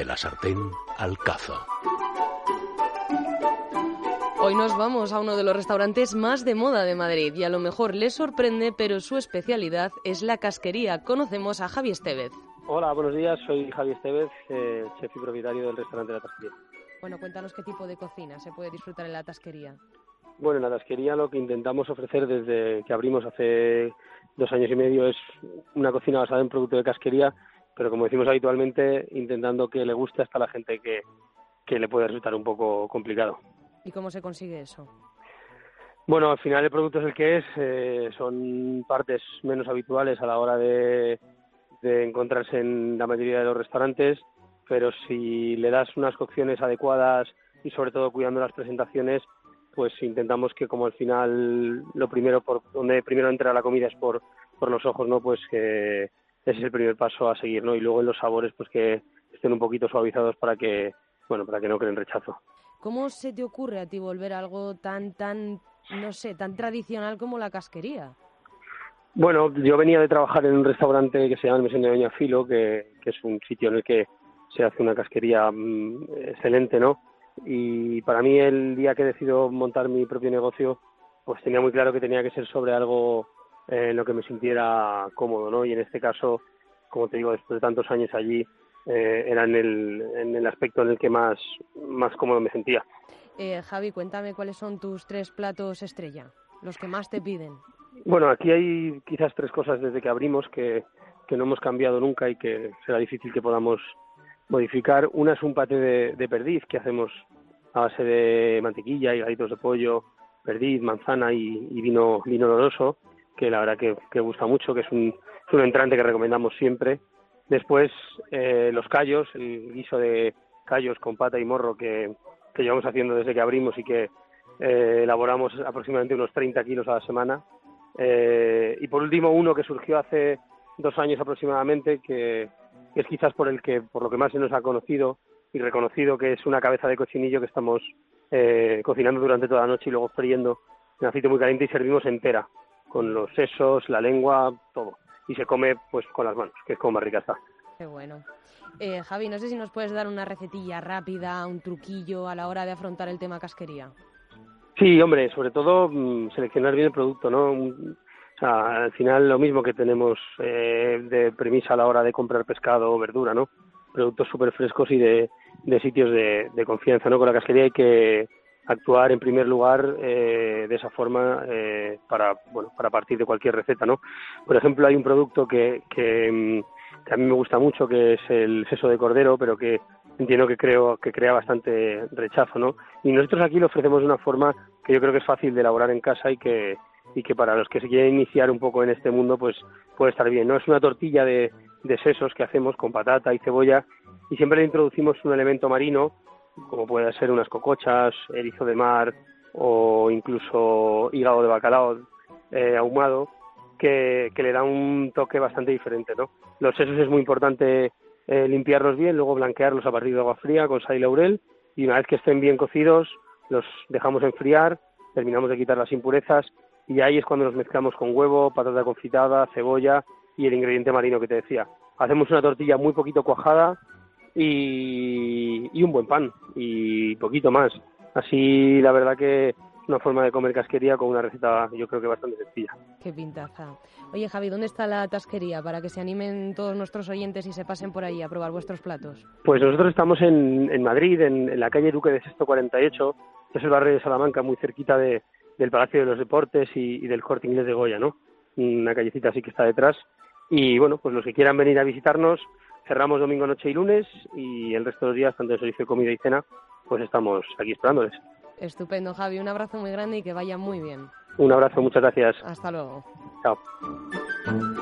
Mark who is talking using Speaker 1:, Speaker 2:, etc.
Speaker 1: De la sartén al cazo.
Speaker 2: Hoy nos vamos a uno de los restaurantes más de moda de Madrid y a lo mejor les sorprende, pero su especialidad es la casquería. Conocemos a Javi Estevez.
Speaker 3: Hola, buenos días. Soy Javi Estevez, eh, chef y propietario del restaurante La Tasquería.
Speaker 2: Bueno, cuéntanos qué tipo de cocina se puede disfrutar en la tasquería.
Speaker 3: Bueno, en la tasquería lo que intentamos ofrecer desde que abrimos hace dos años y medio es una cocina basada en producto de casquería, pero como decimos habitualmente, intentando que le guste hasta la gente que, que le puede resultar un poco complicado.
Speaker 2: ¿Y cómo se consigue eso?
Speaker 3: Bueno, al final el producto es el que es, eh, son partes menos habituales a la hora de, de encontrarse en la mayoría de los restaurantes, pero si le das unas cocciones adecuadas y sobre todo cuidando las presentaciones, pues intentamos que como al final lo primero por donde primero entra la comida es por, por los ojos, ¿no? Pues que ese es el primer paso a seguir, ¿no? Y luego en los sabores pues que estén un poquito suavizados para que bueno, para que no creen rechazo.
Speaker 2: ¿Cómo se te ocurre a ti volver a algo tan, tan, no sé, tan tradicional como la casquería?
Speaker 3: Bueno, yo venía de trabajar en un restaurante que se llama el Mesón de Doña Filo, que, que, es un sitio en el que se hace una casquería mmm, excelente, ¿no? Y para mí el día que decido montar mi propio negocio, pues tenía muy claro que tenía que ser sobre algo eh, en lo que me sintiera cómodo, ¿no? Y en este caso, como te digo, después de tantos años allí, eh, era en el, en el aspecto en el que más, más cómodo me sentía.
Speaker 2: Eh, Javi, cuéntame cuáles son tus tres platos estrella, los que más te piden.
Speaker 3: Bueno, aquí hay quizás tres cosas desde que abrimos que, que no hemos cambiado nunca y que será difícil que podamos modificar. Una es un pate de, de perdiz que hacemos a base de mantequilla y galitos de pollo, perdiz, manzana y, y vino, vino oloroso, que la verdad que, que gusta mucho, que es un, es un entrante que recomendamos siempre. Después, eh, los callos, el guiso de callos con pata y morro que, llevamos haciendo desde que abrimos y que eh, elaboramos aproximadamente unos 30 kilos a la semana. Eh, y por último, uno que surgió hace dos años aproximadamente, que, que es quizás por el que por lo que más se nos ha conocido y reconocido que es una cabeza de cochinillo que estamos eh, cocinando durante toda la noche y luego friendo en aceite muy caliente y servimos entera con los sesos, la lengua, todo y se come pues con las manos, que es como más rica está.
Speaker 2: Qué bueno. Eh, Javi, no sé si nos puedes dar una recetilla rápida, un truquillo a la hora de afrontar el tema casquería.
Speaker 3: Sí, hombre, sobre todo mmm, seleccionar bien el producto, ¿no? O sea, al final lo mismo que tenemos eh, de premisa a la hora de comprar pescado o verdura, ¿no? Productos súper frescos y de, de sitios de, de, confianza, ¿no? Con la casquería hay que actuar en primer lugar eh, de esa forma eh, para bueno para partir de cualquier receta no por ejemplo hay un producto que, que, que, a mí me gusta mucho que es el seso de cordero pero que entiendo que creo que crea bastante rechazo no y nosotros aquí lo ofrecemos de una forma que yo creo que es fácil de elaborar en casa y que y que para los que se quieren iniciar un poco en este mundo pues puede estar bien no es una tortilla de, de sesos que hacemos con patata y cebolla y siempre le introducimos un elemento marino como puede ser unas cocochas, erizo de mar o incluso hígado de bacalao eh, ahumado, que, que, le da un toque bastante diferente. ¿no? Los sesos es muy importante eh, limpiarlos bien, luego blanquearlos a partir de agua fría con sal y laurel y una vez que estén bien cocidos los dejamos enfriar, terminamos de quitar las impurezas y ahí es cuando los mezclamos con huevo, patata confitada, cebolla y el ingrediente marino que te decía. Hacemos una tortilla muy poquito cuajada, y, y, un buen pan y poquito más. Así, la verdad que es una forma de comer casquería con una receta yo creo que bastante sencilla.
Speaker 2: Qué pintaza. Oye Javi, ¿dónde está la tasquería para que se animen todos nuestros oyentes y se pasen por ahí a probar vuestros platos?
Speaker 3: Pues nosotros estamos en, en Madrid, en, en, la calle Duque de Sexto 48, que es el barrio de Salamanca, muy cerquita de, del Palacio de los Deportes y, y del Corte Inglés de Goya, ¿no? Una callecita así que está detrás. Y bueno, pues los que quieran venir a visitarnos, cerramos domingo, noche y lunes y el resto de los días, tanto de servicio de comida y cena, pues estamos aquí esperándoles.
Speaker 2: Estupendo, Javi. Un abrazo muy grande y que vaya muy bien.
Speaker 3: Un abrazo, muchas gracias.
Speaker 2: Hasta luego.
Speaker 3: Chao.